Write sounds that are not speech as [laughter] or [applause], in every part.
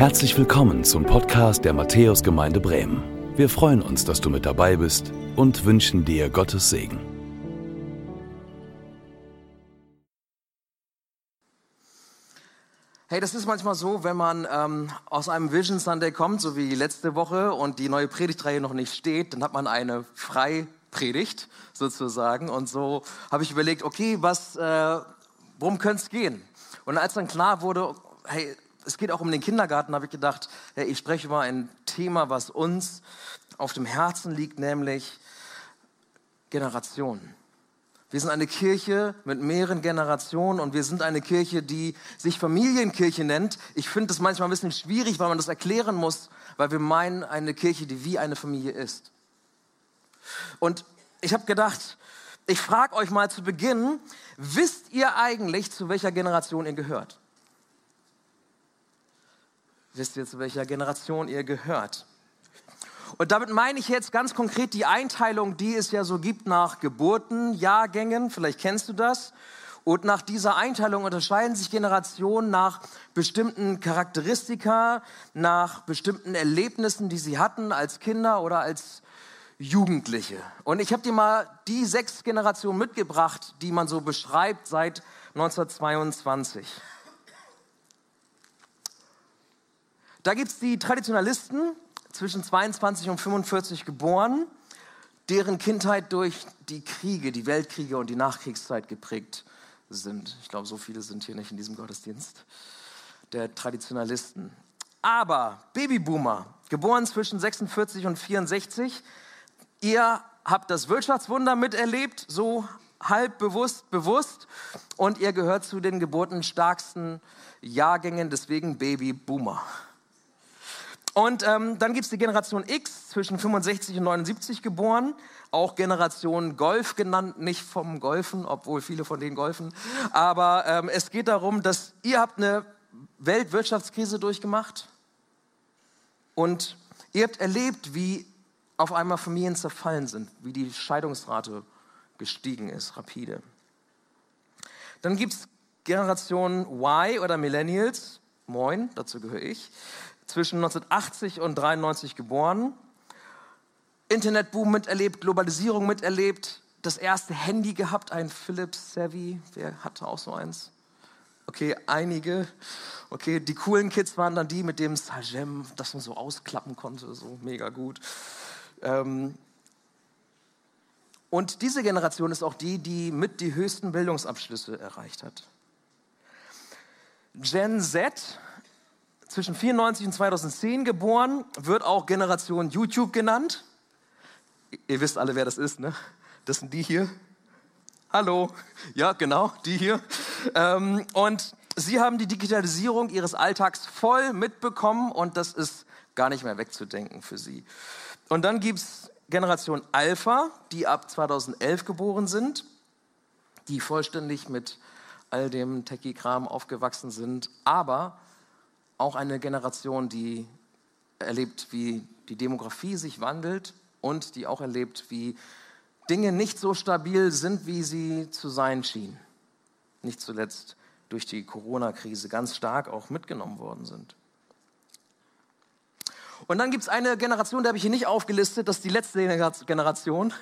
Herzlich willkommen zum Podcast der Matthäusgemeinde Bremen. Wir freuen uns, dass du mit dabei bist und wünschen dir Gottes Segen. Hey, das ist manchmal so, wenn man ähm, aus einem Vision Sunday kommt, so wie letzte Woche, und die neue Predigtreihe noch nicht steht, dann hat man eine Freipredigt sozusagen. Und so habe ich überlegt, okay, was, äh, worum könnte es gehen? Und als dann klar wurde, hey, es geht auch um den Kindergarten, habe ich gedacht, hey, ich spreche über ein Thema, was uns auf dem Herzen liegt, nämlich Generationen. Wir sind eine Kirche mit mehreren Generationen und wir sind eine Kirche, die sich Familienkirche nennt. Ich finde das manchmal ein bisschen schwierig, weil man das erklären muss, weil wir meinen eine Kirche, die wie eine Familie ist. Und ich habe gedacht, ich frage euch mal zu Beginn, wisst ihr eigentlich, zu welcher Generation ihr gehört? Wisst ihr, zu welcher Generation ihr gehört. Und damit meine ich jetzt ganz konkret die Einteilung, die es ja so gibt nach Geburten, Jahrgängen, vielleicht kennst du das. Und nach dieser Einteilung unterscheiden sich Generationen nach bestimmten Charakteristika, nach bestimmten Erlebnissen, die sie hatten als Kinder oder als Jugendliche. Und ich habe dir mal die sechs Generationen mitgebracht, die man so beschreibt seit 1922. Da gibt es die Traditionalisten, zwischen 22 und 45 geboren, deren Kindheit durch die Kriege, die Weltkriege und die Nachkriegszeit geprägt sind. Ich glaube, so viele sind hier nicht in diesem Gottesdienst der Traditionalisten. Aber Babyboomer, geboren zwischen 46 und 64, ihr habt das Wirtschaftswunder miterlebt, so halb bewusst, bewusst, und ihr gehört zu den geburtenstarksten Jahrgängen, deswegen Babyboomer. Und ähm, dann gibt es die Generation X, zwischen 65 und 79 geboren, auch Generation Golf genannt, nicht vom Golfen, obwohl viele von denen golfen. Aber ähm, es geht darum, dass ihr habt eine Weltwirtschaftskrise durchgemacht und ihr habt erlebt, wie auf einmal Familien zerfallen sind, wie die Scheidungsrate gestiegen ist, rapide. Dann gibt es Generation Y oder Millennials, moin, dazu gehöre ich zwischen 1980 und 93 geboren. Internetboom miterlebt, Globalisierung miterlebt, das erste Handy gehabt, ein Philips Savvy. Wer hatte auch so eins? Okay, einige. Okay, die coolen Kids waren dann die mit dem Sajem, das man so ausklappen konnte, so mega gut. Ähm und diese Generation ist auch die, die mit die höchsten Bildungsabschlüsse erreicht hat. Gen Z zwischen 94 und 2010 geboren, wird auch Generation YouTube genannt. Ihr wisst alle, wer das ist, ne? Das sind die hier. Hallo. Ja, genau, die hier. Ähm, und sie haben die Digitalisierung ihres Alltags voll mitbekommen und das ist gar nicht mehr wegzudenken für sie. Und dann gibt es Generation Alpha, die ab 2011 geboren sind, die vollständig mit all dem Techie-Kram aufgewachsen sind, aber auch eine Generation, die erlebt, wie die Demografie sich wandelt und die auch erlebt, wie Dinge nicht so stabil sind, wie sie zu sein schienen. Nicht zuletzt durch die Corona-Krise ganz stark auch mitgenommen worden sind. Und dann gibt es eine Generation, die habe ich hier nicht aufgelistet, das ist die letzte Generation,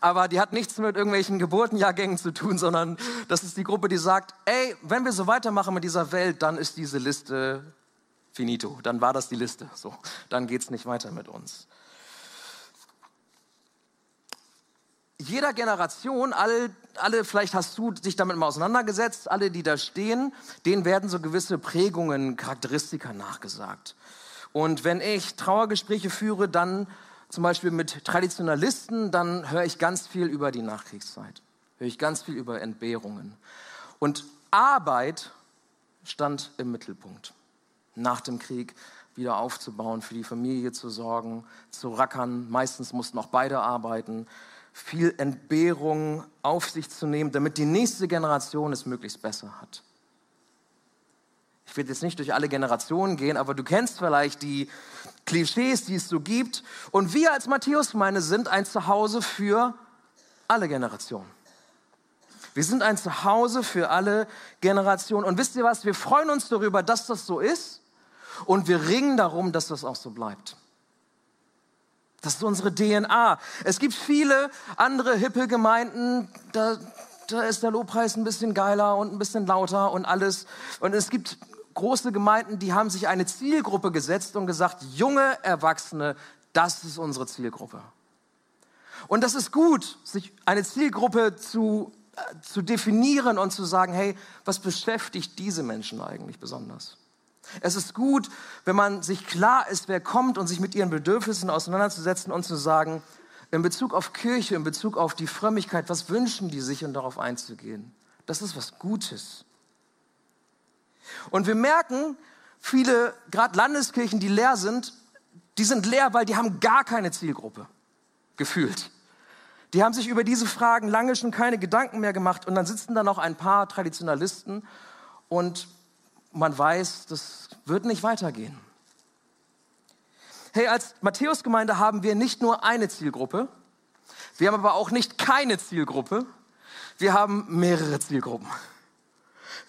aber die hat nichts mit irgendwelchen Geburtenjahrgängen zu tun, sondern das ist die Gruppe, die sagt, ey, wenn wir so weitermachen mit dieser Welt, dann ist diese Liste finito, dann war das die Liste. So, dann geht es nicht weiter mit uns. Jeder Generation, alle, alle, vielleicht hast du dich damit mal auseinandergesetzt, alle, die da stehen, denen werden so gewisse Prägungen, Charakteristika nachgesagt. Und wenn ich Trauergespräche führe, dann zum Beispiel mit Traditionalisten, dann höre ich ganz viel über die Nachkriegszeit, höre ich ganz viel über Entbehrungen. Und Arbeit stand im Mittelpunkt nach dem Krieg wieder aufzubauen, für die Familie zu sorgen, zu rackern. Meistens mussten auch beide arbeiten, viel Entbehrung auf sich zu nehmen, damit die nächste Generation es möglichst besser hat. Ich werde jetzt nicht durch alle Generationen gehen, aber du kennst vielleicht die Klischees, die es so gibt. Und wir als Matthäus-Gemeinde sind ein Zuhause für alle Generationen. Wir sind ein Zuhause für alle Generationen. Und wisst ihr was? Wir freuen uns darüber, dass das so ist. und wir ringen darum, dass das auch so bleibt. Das ist unsere DNA. Es gibt viele andere hippe Gemeinden, da, da ist der Lobpreis ein bisschen geiler und ein bisschen lauter und alles. Und es gibt große Gemeinden, die haben sich eine Zielgruppe gesetzt und gesagt, junge Erwachsene, das ist unsere Zielgruppe. Und das ist gut, sich eine Zielgruppe zu, zu definieren und zu sagen, hey, was beschäftigt diese Menschen eigentlich besonders? Es ist gut, wenn man sich klar ist, wer kommt und sich mit ihren Bedürfnissen auseinanderzusetzen und zu sagen, in Bezug auf Kirche, in Bezug auf die Frömmigkeit, was wünschen die sich und darauf einzugehen. Das ist was Gutes. Und wir merken, viele, gerade Landeskirchen, die leer sind, die sind leer, weil die haben gar keine Zielgruppe gefühlt. Die haben sich über diese Fragen lange schon keine Gedanken mehr gemacht und dann sitzen da noch ein paar Traditionalisten und man weiß, das wird nicht weitergehen. Hey, als Matthäusgemeinde haben wir nicht nur eine Zielgruppe, wir haben aber auch nicht keine Zielgruppe, wir haben mehrere Zielgruppen.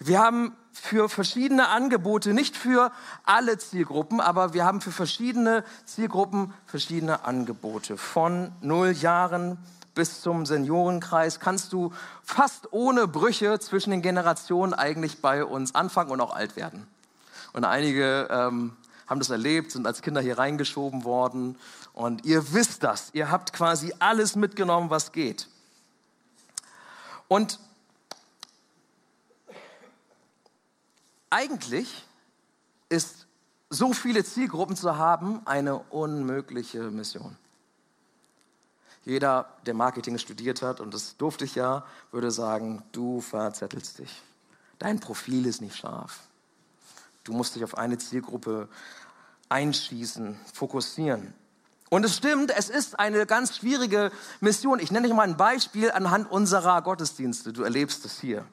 Wir haben für verschiedene Angebote, nicht für alle Zielgruppen, aber wir haben für verschiedene Zielgruppen verschiedene Angebote. Von null Jahren bis zum Seniorenkreis kannst du fast ohne Brüche zwischen den Generationen eigentlich bei uns anfangen und auch alt werden. Und einige ähm, haben das erlebt, sind als Kinder hier reingeschoben worden. Und ihr wisst das. Ihr habt quasi alles mitgenommen, was geht. Und Eigentlich ist so viele Zielgruppen zu haben eine unmögliche Mission. Jeder, der Marketing studiert hat, und das durfte ich ja, würde sagen, du verzettelst dich. Dein Profil ist nicht scharf. Du musst dich auf eine Zielgruppe einschießen, fokussieren. Und es stimmt, es ist eine ganz schwierige Mission. Ich nenne euch mal ein Beispiel anhand unserer Gottesdienste. Du erlebst es hier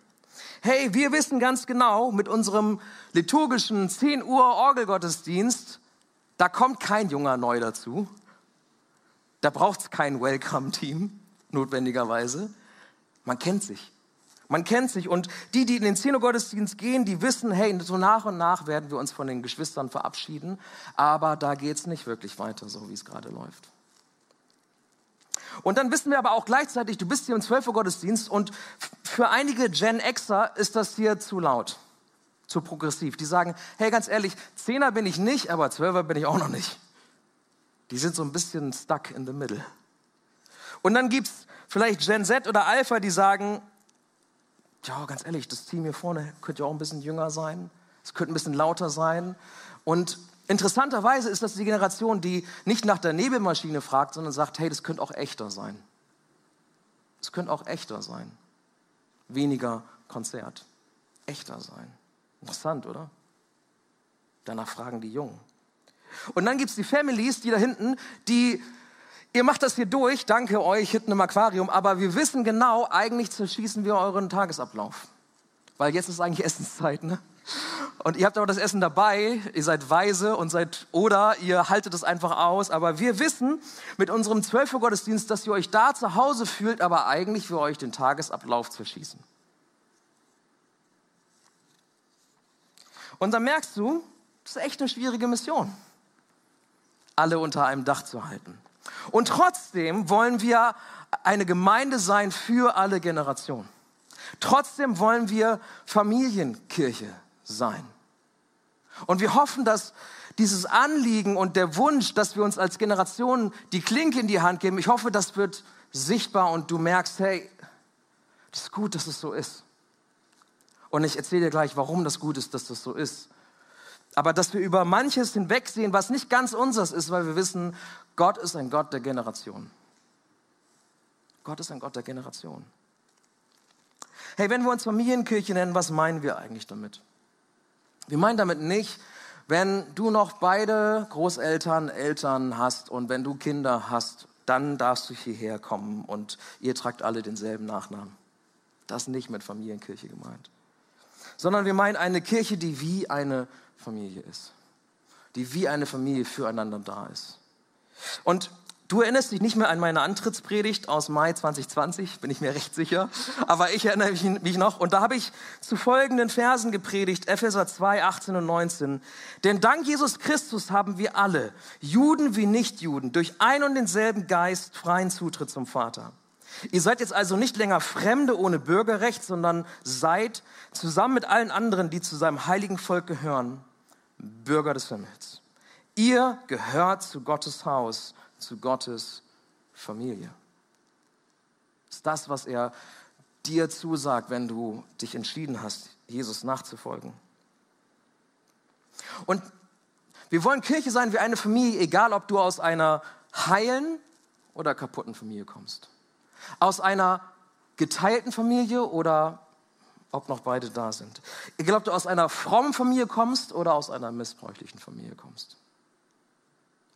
hey, wir wissen ganz genau, mit unserem liturgischen 10 Uhr Orgelgottesdienst, da kommt kein junger neu dazu. Da braucht es kein Welcome-Team, notwendigerweise. Man kennt sich. Man kennt sich. Und die, die in den 10 Uhr Gottesdienst gehen, die wissen, hey, so nach und nach werden wir uns von den Geschwistern verabschieden. Aber da geht es nicht wirklich weiter, so wie es gerade läuft. Und dann wissen wir aber auch gleichzeitig, du bist hier im 12 Uhr Gottesdienst und für einige Gen Xer ist das hier zu laut, zu progressiv. Die sagen, hey, ganz ehrlich, Zehner bin ich nicht, aber Zwölfer bin ich auch noch nicht. Die sind so ein bisschen stuck in the middle. Und dann gibt es vielleicht Gen Z oder Alpha, die sagen, ja, ganz ehrlich, das Team hier vorne könnte ja auch ein bisschen jünger sein. Es könnte ein bisschen lauter sein. Und Interessanterweise ist das die Generation, die nicht nach der Nebelmaschine fragt, sondern sagt, hey, das könnte auch echter sein. Es könnte auch echter sein. Weniger Konzert. Echter sein. Interessant, oder? Danach fragen die Jungen. Und dann gibt es die Families, die da hinten, die, ihr macht das hier durch, danke euch hinten im Aquarium, aber wir wissen genau, eigentlich zerschießen wir euren Tagesablauf. Weil jetzt ist eigentlich [laughs] Essenszeit, ne? Und ihr habt aber das Essen dabei, ihr seid weise und seid, oder ihr haltet es einfach aus. Aber wir wissen mit unserem 12 Uhr Gottesdienst, dass ihr euch da zu Hause fühlt, aber eigentlich für euch den Tagesablauf zerschießen. Und dann merkst du, das ist echt eine schwierige Mission, alle unter einem Dach zu halten. Und trotzdem wollen wir eine Gemeinde sein für alle Generationen. Trotzdem wollen wir Familienkirche sein. Und wir hoffen, dass dieses Anliegen und der Wunsch, dass wir uns als Generation die Klinke in die Hand geben, ich hoffe, das wird sichtbar und du merkst, hey, das ist gut, dass es so ist. Und ich erzähle dir gleich, warum das gut ist, dass das so ist. Aber dass wir über manches hinwegsehen, was nicht ganz unseres ist, weil wir wissen, Gott ist ein Gott der Generation. Gott ist ein Gott der Generation. Hey, wenn wir uns Familienkirche nennen, was meinen wir eigentlich damit? Wir meinen damit nicht, wenn du noch beide Großeltern, Eltern hast und wenn du Kinder hast, dann darfst du hierher kommen und ihr tragt alle denselben Nachnamen. Das nicht mit Familienkirche gemeint. Sondern wir meinen eine Kirche, die wie eine Familie ist. Die wie eine Familie füreinander da ist. Und Du erinnerst dich nicht mehr an meine Antrittspredigt aus Mai 2020, bin ich mir recht sicher, aber ich erinnere mich noch. Und da habe ich zu folgenden Versen gepredigt, Epheser 2, 18 und 19. Denn dank Jesus Christus haben wir alle, Juden wie Nichtjuden, durch ein und denselben Geist freien Zutritt zum Vater. Ihr seid jetzt also nicht länger Fremde ohne Bürgerrecht, sondern seid zusammen mit allen anderen, die zu seinem heiligen Volk gehören, Bürger des Himmels. Ihr gehört zu Gottes Haus zu Gottes Familie. Das ist das, was er dir zusagt, wenn du dich entschieden hast, Jesus nachzufolgen. Und wir wollen Kirche sein wie eine Familie, egal ob du aus einer heilen oder kaputten Familie kommst. Aus einer geteilten Familie oder ob noch beide da sind. Egal ob du aus einer frommen Familie kommst oder aus einer missbräuchlichen Familie kommst.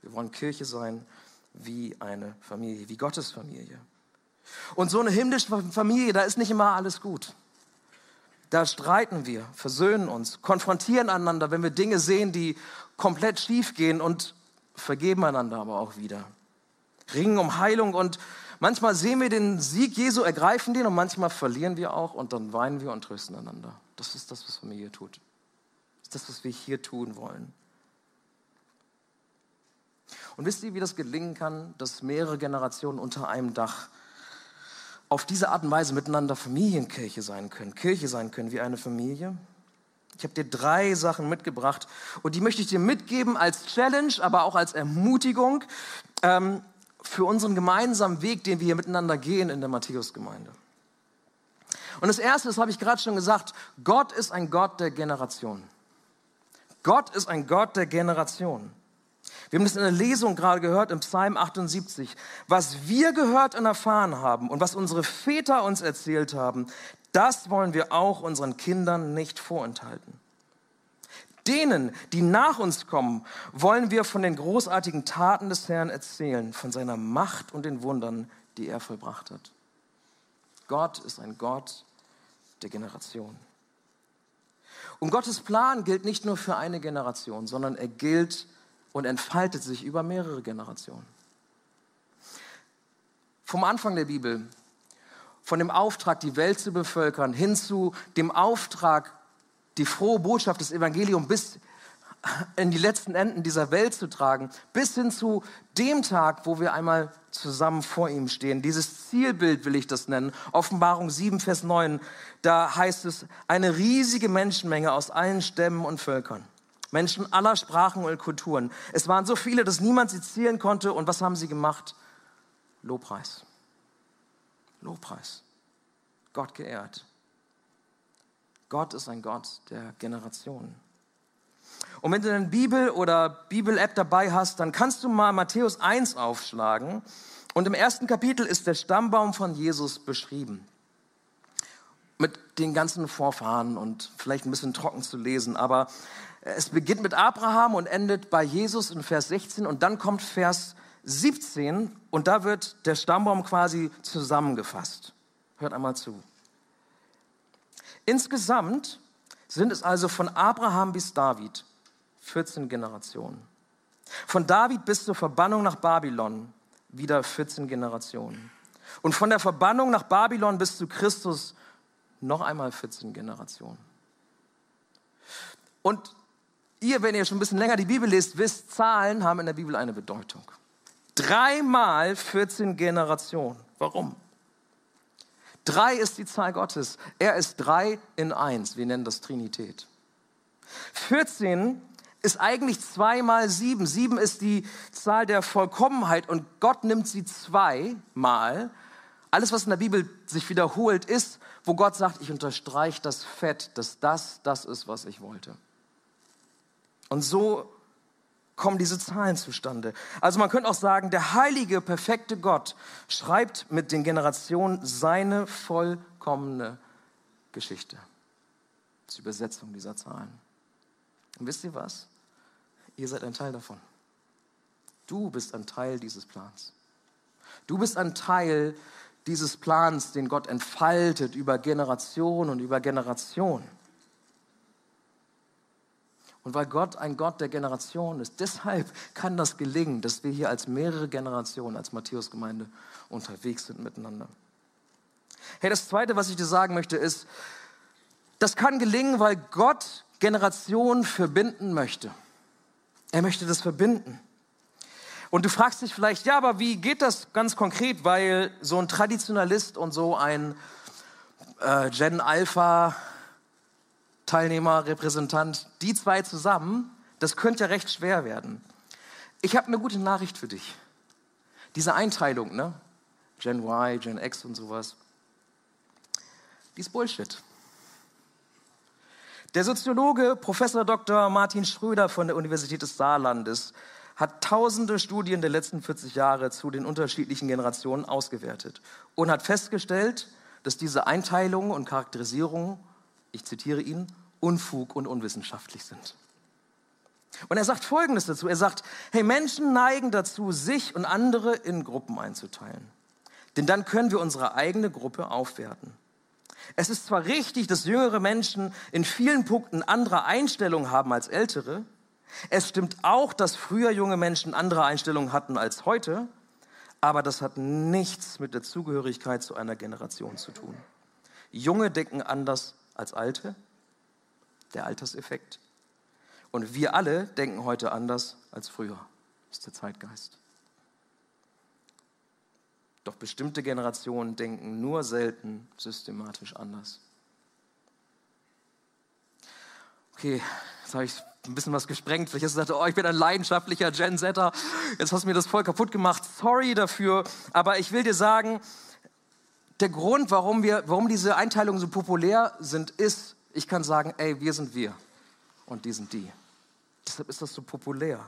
Wir wollen Kirche sein wie eine Familie, wie Gottes Familie. Und so eine himmlische Familie, da ist nicht immer alles gut. Da streiten wir, versöhnen uns, konfrontieren einander, wenn wir Dinge sehen, die komplett schief gehen und vergeben einander aber auch wieder. Ringen um Heilung und manchmal sehen wir den Sieg Jesu, ergreifen den und manchmal verlieren wir auch und dann weinen wir und trösten einander. Das ist das, was Familie tut. Das ist das, was wir hier tun wollen. Und wisst ihr, wie das gelingen kann, dass mehrere Generationen unter einem Dach auf diese Art und Weise miteinander Familienkirche sein können, Kirche sein können wie eine Familie? Ich habe dir drei Sachen mitgebracht und die möchte ich dir mitgeben als Challenge, aber auch als Ermutigung ähm, für unseren gemeinsamen Weg, den wir hier miteinander gehen in der Matthäusgemeinde. Und das Erste, das habe ich gerade schon gesagt, Gott ist ein Gott der Generation. Gott ist ein Gott der Generation. Wir haben das in der Lesung gerade gehört im Psalm 78. Was wir gehört und erfahren haben und was unsere Väter uns erzählt haben, das wollen wir auch unseren Kindern nicht vorenthalten. Denen, die nach uns kommen, wollen wir von den großartigen Taten des Herrn erzählen, von seiner Macht und den Wundern, die er vollbracht hat. Gott ist ein Gott der Generation. Und Gottes Plan gilt nicht nur für eine Generation, sondern er gilt und entfaltet sich über mehrere Generationen. Vom Anfang der Bibel, von dem Auftrag, die Welt zu bevölkern, hin zu dem Auftrag, die frohe Botschaft des Evangeliums bis in die letzten Enden dieser Welt zu tragen, bis hin zu dem Tag, wo wir einmal zusammen vor ihm stehen. Dieses Zielbild will ich das nennen. Offenbarung 7, Vers 9, da heißt es, eine riesige Menschenmenge aus allen Stämmen und Völkern. Menschen aller Sprachen und Kulturen. Es waren so viele, dass niemand sie zählen konnte. Und was haben sie gemacht? Lobpreis. Lobpreis. Gott geehrt. Gott ist ein Gott der Generationen. Und wenn du eine Bibel oder Bibel-App dabei hast, dann kannst du mal Matthäus 1 aufschlagen. Und im ersten Kapitel ist der Stammbaum von Jesus beschrieben. Mit den ganzen Vorfahren und vielleicht ein bisschen trocken zu lesen. Aber es beginnt mit Abraham und endet bei Jesus in Vers 16 und dann kommt Vers 17 und da wird der Stammbaum quasi zusammengefasst. Hört einmal zu. Insgesamt sind es also von Abraham bis David 14 Generationen. Von David bis zur Verbannung nach Babylon wieder 14 Generationen. Und von der Verbannung nach Babylon bis zu Christus noch einmal 14 Generationen. Und Ihr, wenn ihr schon ein bisschen länger die Bibel lest, wisst, Zahlen haben in der Bibel eine Bedeutung. Dreimal 14 Generationen. Warum? Drei ist die Zahl Gottes. Er ist drei in eins. Wir nennen das Trinität. 14 ist eigentlich zwei mal sieben. Sieben ist die Zahl der Vollkommenheit und Gott nimmt sie zweimal. Alles, was in der Bibel sich wiederholt, ist, wo Gott sagt, ich unterstreiche das Fett, dass das das ist, was ich wollte. Und so kommen diese Zahlen zustande. Also man könnte auch sagen, der heilige, perfekte Gott schreibt mit den Generationen seine vollkommene Geschichte. Das die Übersetzung dieser Zahlen. Und wisst ihr was? Ihr seid ein Teil davon. Du bist ein Teil dieses Plans. Du bist ein Teil dieses Plans, den Gott entfaltet über Generation und über Generation. Und weil Gott ein Gott der Generation ist, deshalb kann das gelingen, dass wir hier als mehrere Generationen, als Matthäus-Gemeinde unterwegs sind miteinander. Hey, das Zweite, was ich dir sagen möchte, ist, das kann gelingen, weil Gott Generationen verbinden möchte. Er möchte das verbinden. Und du fragst dich vielleicht, ja, aber wie geht das ganz konkret? Weil so ein Traditionalist und so ein äh, Gen Alpha Teilnehmer, Repräsentant, die zwei zusammen, das könnte ja recht schwer werden. Ich habe eine gute Nachricht für dich. Diese Einteilung, ne? Gen Y, Gen X und sowas, die ist Bullshit. Der Soziologe Professor Dr. Martin Schröder von der Universität des Saarlandes hat tausende Studien der letzten 40 Jahre zu den unterschiedlichen Generationen ausgewertet und hat festgestellt, dass diese Einteilungen und Charakterisierungen, ich zitiere ihn, Unfug und unwissenschaftlich sind. Und er sagt Folgendes dazu. Er sagt, hey, Menschen neigen dazu, sich und andere in Gruppen einzuteilen. Denn dann können wir unsere eigene Gruppe aufwerten. Es ist zwar richtig, dass jüngere Menschen in vielen Punkten andere Einstellungen haben als ältere, es stimmt auch, dass früher junge Menschen andere Einstellungen hatten als heute, aber das hat nichts mit der Zugehörigkeit zu einer Generation zu tun. Junge denken anders als alte, der Alterseffekt. Und wir alle denken heute anders als früher, das ist der Zeitgeist. Doch bestimmte Generationen denken nur selten systematisch anders. Okay, jetzt habe ich ein bisschen was gesprengt. Vielleicht hast du gesagt, oh, ich bin ein leidenschaftlicher Gen Setter. Jetzt hast du mir das voll kaputt gemacht. Sorry dafür. Aber ich will dir sagen, der Grund, warum, wir, warum diese Einteilungen so populär sind, ist, ich kann sagen, ey, wir sind wir und die sind die. Deshalb ist das so populär.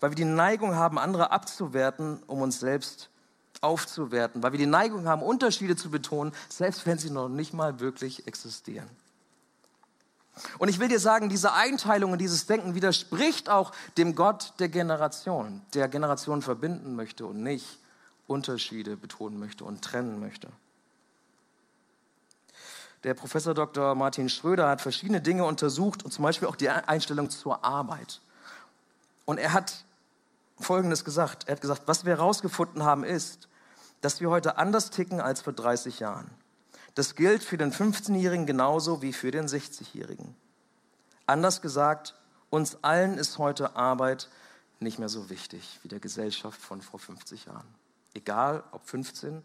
Weil wir die Neigung haben, andere abzuwerten, um uns selbst aufzuwerten. Weil wir die Neigung haben, Unterschiede zu betonen, selbst wenn sie noch nicht mal wirklich existieren. Und ich will dir sagen, diese Einteilung und dieses Denken widerspricht auch dem Gott der Generation, der Generationen verbinden möchte und nicht Unterschiede betonen möchte und trennen möchte. Der Professor Dr. Martin Schröder hat verschiedene Dinge untersucht und zum Beispiel auch die Einstellung zur Arbeit. Und er hat Folgendes gesagt. Er hat gesagt, was wir herausgefunden haben ist, dass wir heute anders ticken als vor 30 Jahren. Das gilt für den 15-Jährigen genauso wie für den 60-Jährigen. Anders gesagt, uns allen ist heute Arbeit nicht mehr so wichtig wie der Gesellschaft von vor 50 Jahren. Egal ob 15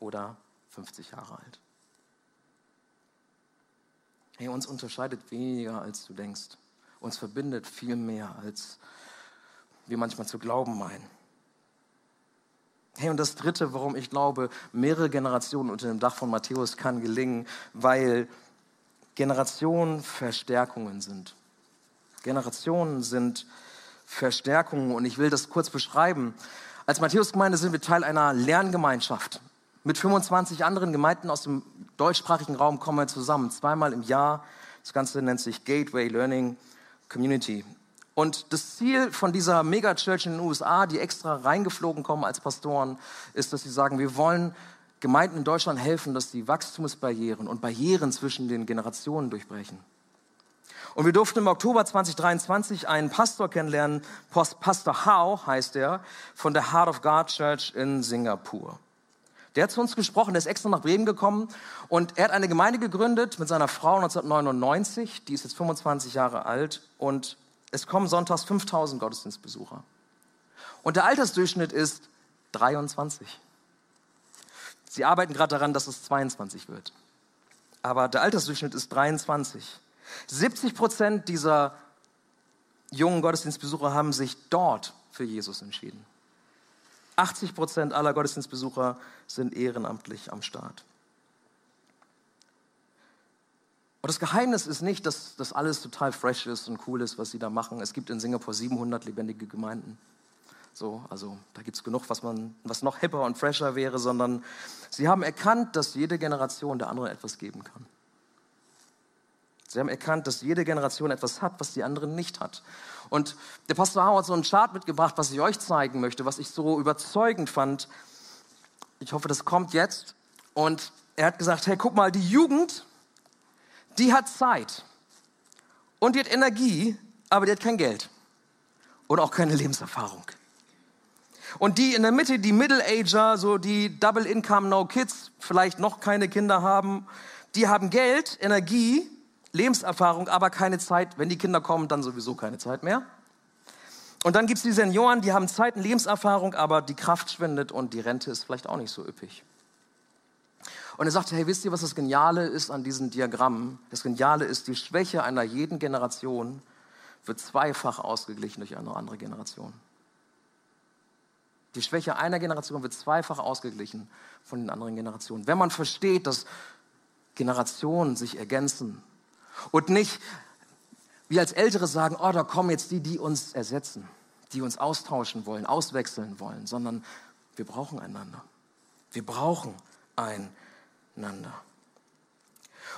oder 50 Jahre alt. Hey, uns unterscheidet weniger, als du denkst. Uns verbindet viel mehr, als wir manchmal zu glauben meinen. Hey, und das Dritte, warum ich glaube, mehrere Generationen unter dem Dach von Matthäus kann gelingen, weil Generationen Verstärkungen sind. Generationen sind Verstärkungen und ich will das kurz beschreiben. Als Matthäusgemeinde sind wir Teil einer Lerngemeinschaft. Mit 25 anderen Gemeinden aus dem deutschsprachigen Raum kommen wir zusammen, zweimal im Jahr. Das Ganze nennt sich Gateway Learning Community. Und das Ziel von dieser Megachurch in den USA, die extra reingeflogen kommen als Pastoren, ist, dass sie sagen, wir wollen Gemeinden in Deutschland helfen, dass die Wachstumsbarrieren und Barrieren zwischen den Generationen durchbrechen. Und wir durften im Oktober 2023 einen Pastor kennenlernen, Pastor Hao heißt er, von der Heart of God Church in Singapur. Der hat zu uns gesprochen, der ist extra nach Bremen gekommen und er hat eine Gemeinde gegründet mit seiner Frau 1999, die ist jetzt 25 Jahre alt und es kommen sonntags 5000 Gottesdienstbesucher. Und der Altersdurchschnitt ist 23. Sie arbeiten gerade daran, dass es 22 wird. Aber der Altersdurchschnitt ist 23. 70 Prozent dieser jungen Gottesdienstbesucher haben sich dort für Jesus entschieden. 80 Prozent aller Gottesdienstbesucher sind ehrenamtlich am Start. Und das Geheimnis ist nicht, dass das alles total fresh ist und cool ist, was sie da machen. Es gibt in Singapur 700 lebendige Gemeinden. So, also da gibt es genug, was, man, was noch hipper und fresher wäre, sondern sie haben erkannt, dass jede Generation der anderen etwas geben kann. Sie haben erkannt, dass jede Generation etwas hat, was die andere nicht hat. Und der Pastor Howard hat so einen Chart mitgebracht, was ich euch zeigen möchte, was ich so überzeugend fand. Ich hoffe, das kommt jetzt. Und er hat gesagt, hey, guck mal, die Jugend, die hat Zeit. Und die hat Energie, aber die hat kein Geld. Und auch keine Lebenserfahrung. Und die in der Mitte, die Middle-Ager, so die Double Income, No Kids, vielleicht noch keine Kinder haben, die haben Geld, Energie, Lebenserfahrung, aber keine Zeit. Wenn die Kinder kommen, dann sowieso keine Zeit mehr. Und dann gibt es die Senioren, die haben Zeit und Lebenserfahrung, aber die Kraft schwindet und die Rente ist vielleicht auch nicht so üppig. Und er sagte, hey, wisst ihr, was das Geniale ist an diesen Diagrammen? Das Geniale ist, die Schwäche einer jeden Generation wird zweifach ausgeglichen durch eine andere Generation. Die Schwäche einer Generation wird zweifach ausgeglichen von den anderen Generationen. Wenn man versteht, dass Generationen sich ergänzen und nicht wir als Ältere sagen, oh, da kommen jetzt die, die uns ersetzen, die uns austauschen wollen, auswechseln wollen, sondern wir brauchen einander. Wir brauchen einander.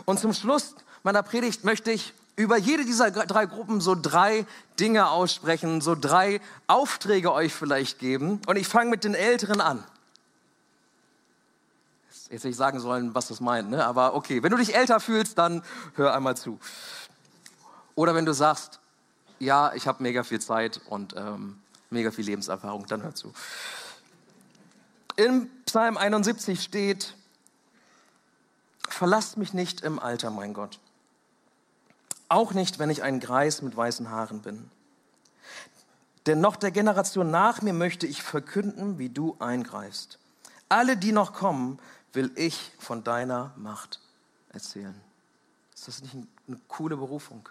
Und zum Schluss meiner Predigt möchte ich über jede dieser drei Gruppen so drei Dinge aussprechen, so drei Aufträge euch vielleicht geben. Und ich fange mit den Älteren an. Jetzt hätte ich sagen sollen, was das meint, ne? aber okay, wenn du dich älter fühlst, dann hör einmal zu. Oder wenn du sagst, ja, ich habe mega viel Zeit und ähm, mega viel Lebenserfahrung, dann hör zu. In Psalm 71 steht, verlass mich nicht im Alter, mein Gott auch nicht, wenn ich ein Greis mit weißen Haaren bin. Denn noch der Generation nach mir möchte ich verkünden, wie du eingreifst. Alle, die noch kommen, will ich von deiner Macht erzählen. Ist das nicht eine coole Berufung?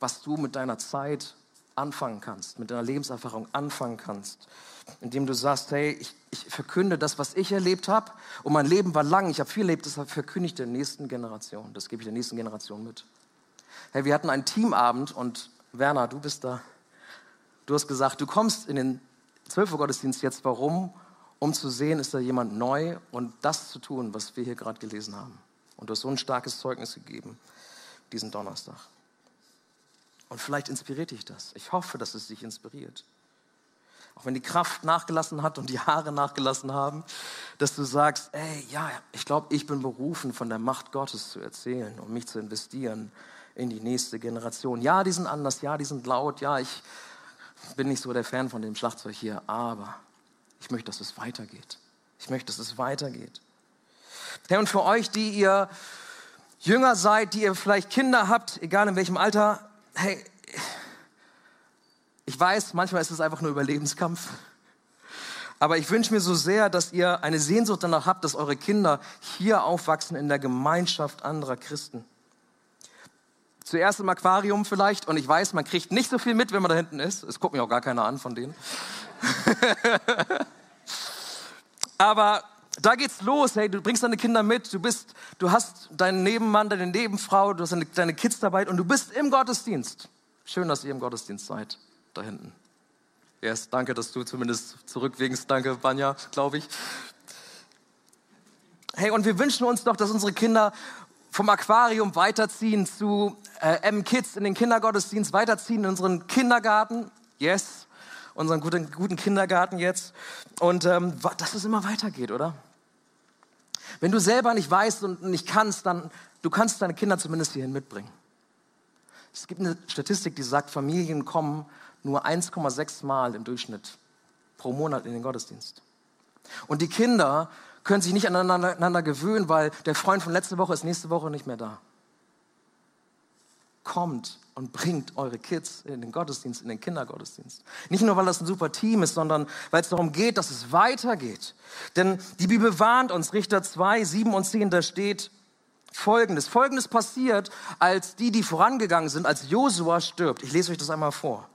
Was du mit deiner Zeit anfangen kannst, mit deiner Lebenserfahrung anfangen kannst, indem du sagst, hey, ich, ich verkünde das, was ich erlebt habe und mein Leben war lang, ich habe viel erlebt, deshalb verkünde ich der nächsten Generation, das gebe ich der nächsten Generation mit. Hey, wir hatten einen Teamabend und Werner, du bist da. Du hast gesagt, du kommst in den 12 Uhr Gottesdienst jetzt, warum? Um zu sehen, ist da jemand neu und das zu tun, was wir hier gerade gelesen haben. Und du hast so ein starkes Zeugnis gegeben diesen Donnerstag. Und vielleicht inspiriert dich das. Ich hoffe, dass es dich inspiriert. Auch wenn die Kraft nachgelassen hat und die Haare nachgelassen haben, dass du sagst, ey, ja, ich glaube, ich bin berufen, von der Macht Gottes zu erzählen und mich zu investieren in die nächste Generation. Ja, die sind anders, ja, die sind laut, ja, ich bin nicht so der Fan von dem Schlagzeug hier, aber ich möchte, dass es weitergeht. Ich möchte, dass es weitergeht. Hey, und für euch, die ihr jünger seid, die ihr vielleicht Kinder habt, egal in welchem Alter, hey, ich weiß, manchmal ist es einfach nur Überlebenskampf. Aber ich wünsche mir so sehr, dass ihr eine Sehnsucht danach habt, dass eure Kinder hier aufwachsen in der Gemeinschaft anderer Christen. Zuerst im Aquarium vielleicht und ich weiß, man kriegt nicht so viel mit, wenn man da hinten ist. Es guckt mir auch gar keiner an von denen. [laughs] Aber da geht's los. Hey, du bringst deine Kinder mit. Du bist, du hast deinen Nebenmann, deine Nebenfrau, du hast deine, deine Kids dabei und du bist im Gottesdienst. Schön, dass ihr im Gottesdienst seid. Da hinten. Yes, danke, dass du zumindest zurückwinkst. Danke, Banja, glaube ich. Hey, und wir wünschen uns doch, dass unsere Kinder vom Aquarium weiterziehen zu äh, M-Kids in den Kindergottesdienst, weiterziehen in unseren Kindergarten. Yes, unseren guten, guten Kindergarten jetzt. Und ähm, dass es immer weitergeht, oder? Wenn du selber nicht weißt und nicht kannst, dann du kannst deine Kinder zumindest hierhin mitbringen. Es gibt eine Statistik, die sagt, Familien kommen nur 1,6 Mal im Durchschnitt pro Monat in den Gottesdienst. Und die Kinder können sich nicht aneinander gewöhnen, weil der Freund von letzter Woche ist nächste Woche nicht mehr da. Kommt und bringt eure Kids in den Gottesdienst, in den Kindergottesdienst. Nicht nur, weil das ein super Team ist, sondern weil es darum geht, dass es weitergeht. Denn die Bibel warnt uns, Richter 2, 7 und 10, da steht Folgendes. Folgendes passiert, als die, die vorangegangen sind, als Josua stirbt. Ich lese euch das einmal vor.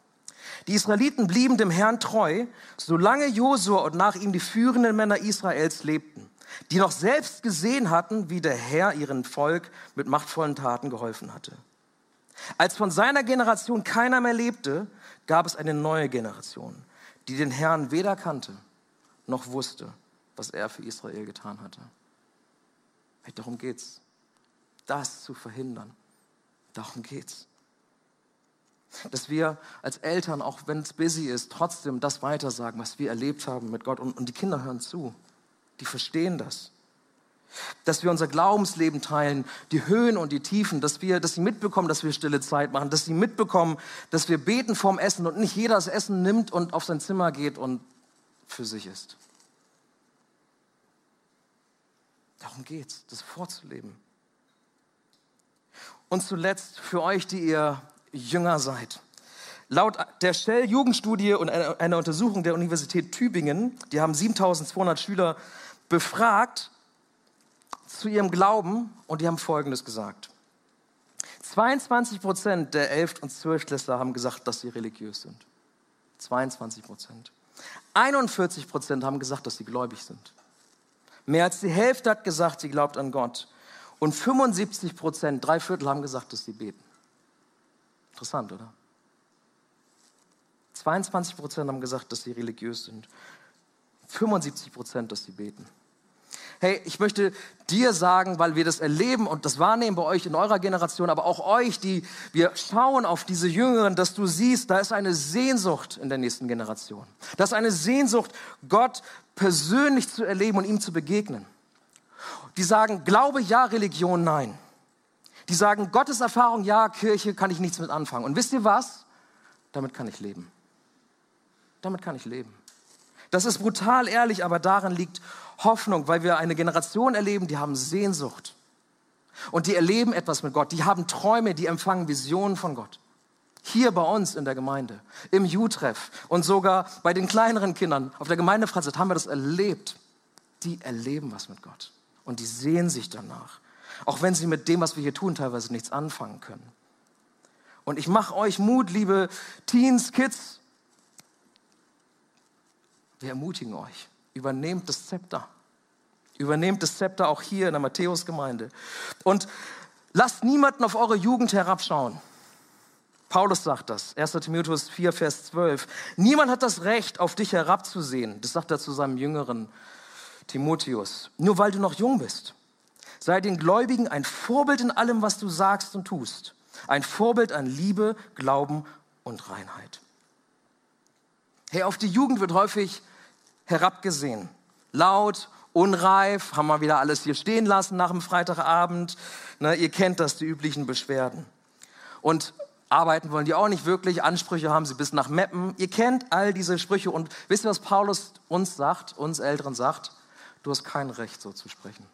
Die Israeliten blieben dem Herrn treu, solange Josua und nach ihm die führenden Männer Israels lebten, die noch selbst gesehen hatten, wie der Herr ihrem Volk mit machtvollen Taten geholfen hatte. Als von seiner Generation keiner mehr lebte, gab es eine neue Generation, die den Herrn weder kannte noch wusste, was er für Israel getan hatte. Hey, darum geht's. Das zu verhindern. Darum geht's. Dass wir als Eltern, auch wenn es busy ist, trotzdem das weitersagen, was wir erlebt haben mit Gott. Und, und die Kinder hören zu. Die verstehen das. dass wir unser Glaubensleben teilen, die Höhen und die Tiefen, dass wir, dass sie mitbekommen, dass wir stille Zeit machen, dass sie mitbekommen, dass wir beten vorm Essen und nicht jeder das Essen nimmt und auf sein Zimmer geht und für sich ist. Darum geht's, das vorzuleben. Und zuletzt für euch, die ihr Jünger seid. Laut der Shell-Jugendstudie und einer Untersuchung der Universität Tübingen, die haben 7200 Schüler befragt zu ihrem Glauben und die haben Folgendes gesagt. 22 Prozent der Elft- und Zwölftklässler haben gesagt, dass sie religiös sind. 22 Prozent. 41 Prozent haben gesagt, dass sie gläubig sind. Mehr als die Hälfte hat gesagt, sie glaubt an Gott. Und 75 Prozent, drei Viertel haben gesagt, dass sie beten. Interessant, oder? 22 Prozent haben gesagt, dass sie religiös sind. 75 Prozent, dass sie beten. Hey, ich möchte dir sagen, weil wir das erleben und das wahrnehmen bei euch in eurer Generation, aber auch euch, die wir schauen auf diese Jüngeren, dass du siehst, da ist eine Sehnsucht in der nächsten Generation. Da ist eine Sehnsucht, Gott persönlich zu erleben und ihm zu begegnen. Die sagen, Glaube ja, Religion nein. Die sagen, Gottes Erfahrung ja, Kirche kann ich nichts mit anfangen. Und wisst ihr was? Damit kann ich leben. Damit kann ich leben. Das ist brutal ehrlich, aber darin liegt Hoffnung, weil wir eine Generation erleben, die haben Sehnsucht. Und die erleben etwas mit Gott. Die haben Träume, die empfangen Visionen von Gott. Hier bei uns in der Gemeinde, im Jutreff und sogar bei den kleineren Kindern auf der Gemeindefreizeit haben wir das erlebt. Die erleben was mit Gott und die sehen sich danach. Auch wenn sie mit dem, was wir hier tun, teilweise nichts anfangen können. Und ich mache euch Mut, liebe Teens, Kids. Wir ermutigen euch. Übernehmt das Zepter. Übernehmt das Zepter auch hier in der Matthäusgemeinde. Und lasst niemanden auf eure Jugend herabschauen. Paulus sagt das, 1. Timotheus 4, Vers 12. Niemand hat das Recht, auf dich herabzusehen. Das sagt er zu seinem jüngeren Timotheus. Nur weil du noch jung bist. Sei den Gläubigen ein Vorbild in allem, was du sagst und tust. Ein Vorbild an Liebe, Glauben und Reinheit. Hey, auf die Jugend wird häufig herabgesehen. Laut, unreif, haben wir wieder alles hier stehen lassen nach dem Freitagabend. Ne, ihr kennt das, die üblichen Beschwerden. Und Arbeiten wollen die auch nicht wirklich, Ansprüche haben sie bis nach Meppen. Ihr kennt all diese Sprüche und wisst ihr, was Paulus uns sagt, uns Älteren sagt? Du hast kein Recht, so zu sprechen.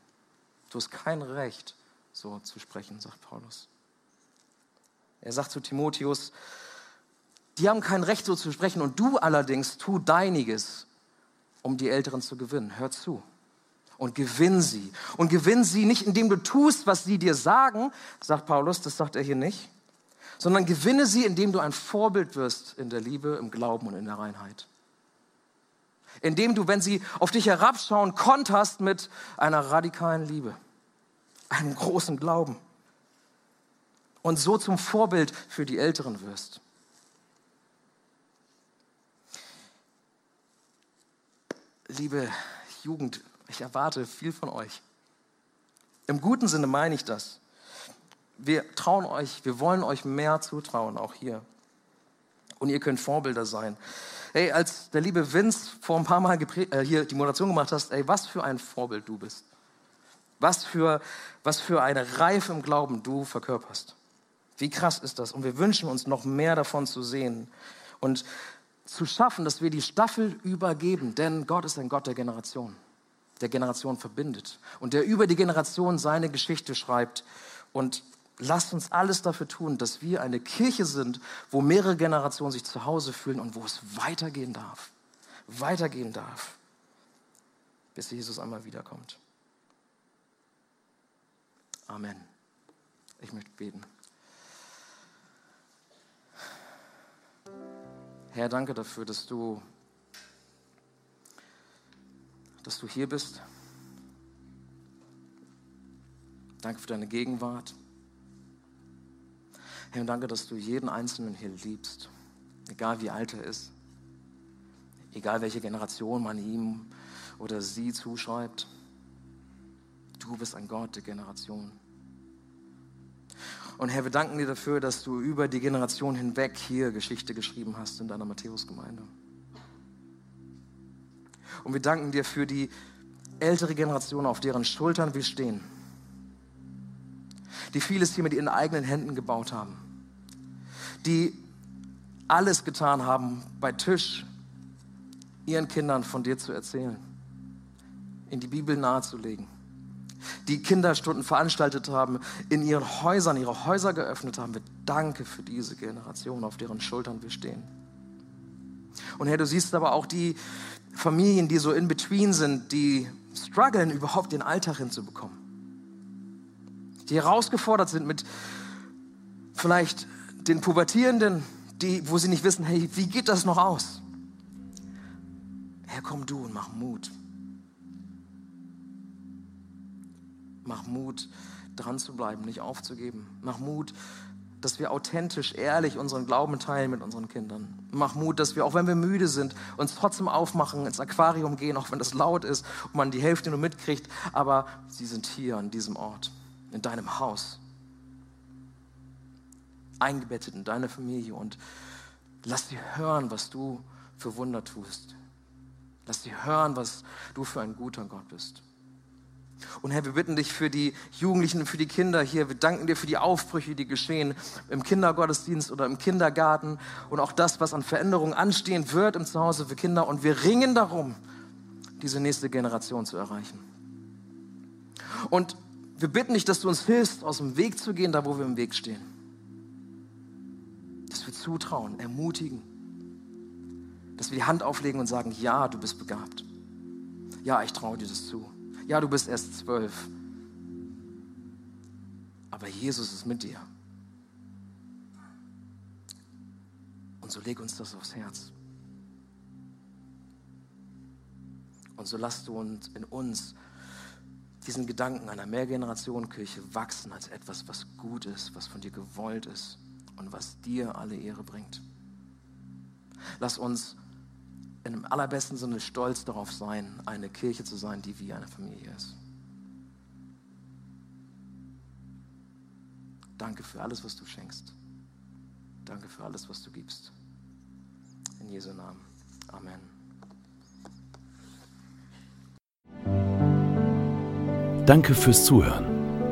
Du hast kein Recht, so zu sprechen, sagt Paulus. Er sagt zu Timotheus, die haben kein Recht, so zu sprechen und du allerdings tu deiniges, um die Älteren zu gewinnen. Hör zu und gewinn sie. Und gewinn sie nicht, indem du tust, was sie dir sagen, sagt Paulus, das sagt er hier nicht, sondern gewinne sie, indem du ein Vorbild wirst in der Liebe, im Glauben und in der Reinheit. Indem du, wenn sie auf dich herabschauen, konterst mit einer radikalen Liebe, einem großen Glauben und so zum Vorbild für die Älteren wirst. Liebe Jugend, ich erwarte viel von euch. Im guten Sinne meine ich das wir trauen euch, wir wollen euch mehr zutrauen, auch hier. Und ihr könnt Vorbilder sein. Hey, als der liebe Vince vor ein paar Mal äh, hier die Moderation gemacht hast, ey, was für ein Vorbild du bist. Was für, was für eine Reife im Glauben du verkörperst. Wie krass ist das? Und wir wünschen uns noch mehr davon zu sehen und zu schaffen, dass wir die Staffel übergeben. Denn Gott ist ein Gott der Generation, der Generation verbindet und der über die Generation seine Geschichte schreibt. Und lasst uns alles dafür tun, dass wir eine Kirche sind, wo mehrere Generationen sich zu Hause fühlen und wo es weitergehen darf. Weitergehen darf, bis Jesus einmal wiederkommt. Amen. Ich möchte beten. Herr, danke dafür, dass du, dass du hier bist. Danke für deine Gegenwart. Herr, danke, dass du jeden Einzelnen hier liebst, egal wie alt er ist, egal welche Generation man ihm oder sie zuschreibt. Du bist ein Gott der Generation. Und Herr, wir danken dir dafür, dass du über die Generation hinweg hier Geschichte geschrieben hast in deiner Matthäusgemeinde. Und wir danken dir für die ältere Generationen, auf deren Schultern wir stehen, die vieles hier mit ihren eigenen Händen gebaut haben, die alles getan haben, bei Tisch ihren Kindern von dir zu erzählen, in die Bibel nahezulegen, die Kinderstunden veranstaltet haben, in ihren Häusern, ihre Häuser geöffnet haben. Wir danke für diese Generation, auf deren Schultern wir stehen. Und Herr, du siehst aber auch die Familien, die so in between sind, die strugglen, überhaupt den Alltag hinzubekommen. Die herausgefordert sind mit vielleicht den Pubertierenden, die, wo sie nicht wissen, hey, wie geht das noch aus? Herr, komm du und mach Mut. Mach Mut, dran zu bleiben, nicht aufzugeben. Mach Mut, dass wir authentisch, ehrlich unseren Glauben teilen mit unseren Kindern. Mach Mut, dass wir, auch wenn wir müde sind, uns trotzdem aufmachen, ins Aquarium gehen, auch wenn das laut ist und man die Hälfte nur mitkriegt. Aber sie sind hier an diesem Ort, in deinem Haus, eingebettet in deine Familie und lass sie hören, was du für Wunder tust. Lass sie hören, was du für ein guter Gott bist. Und Herr, wir bitten dich für die Jugendlichen für die Kinder hier. Wir danken dir für die Aufbrüche, die geschehen im Kindergottesdienst oder im Kindergarten und auch das, was an Veränderungen anstehen wird im Zuhause für Kinder. Und wir ringen darum, diese nächste Generation zu erreichen. Und wir bitten dich, dass du uns hilfst, aus dem Weg zu gehen, da wo wir im Weg stehen. Dass wir zutrauen, ermutigen. Dass wir die Hand auflegen und sagen, ja, du bist begabt. Ja, ich traue dir das zu. Ja, du bist erst zwölf. Aber Jesus ist mit dir. Und so leg uns das aufs Herz. Und so lass du uns in uns diesen Gedanken einer Mehrgenerationenkirche wachsen als etwas, was gut ist, was von dir gewollt ist und was dir alle Ehre bringt. Lass uns im allerbesten Sinne stolz darauf sein, eine Kirche zu sein, die wie eine Familie ist. Danke für alles, was du schenkst. Danke für alles, was du gibst. In Jesu Namen. Amen. Danke fürs Zuhören.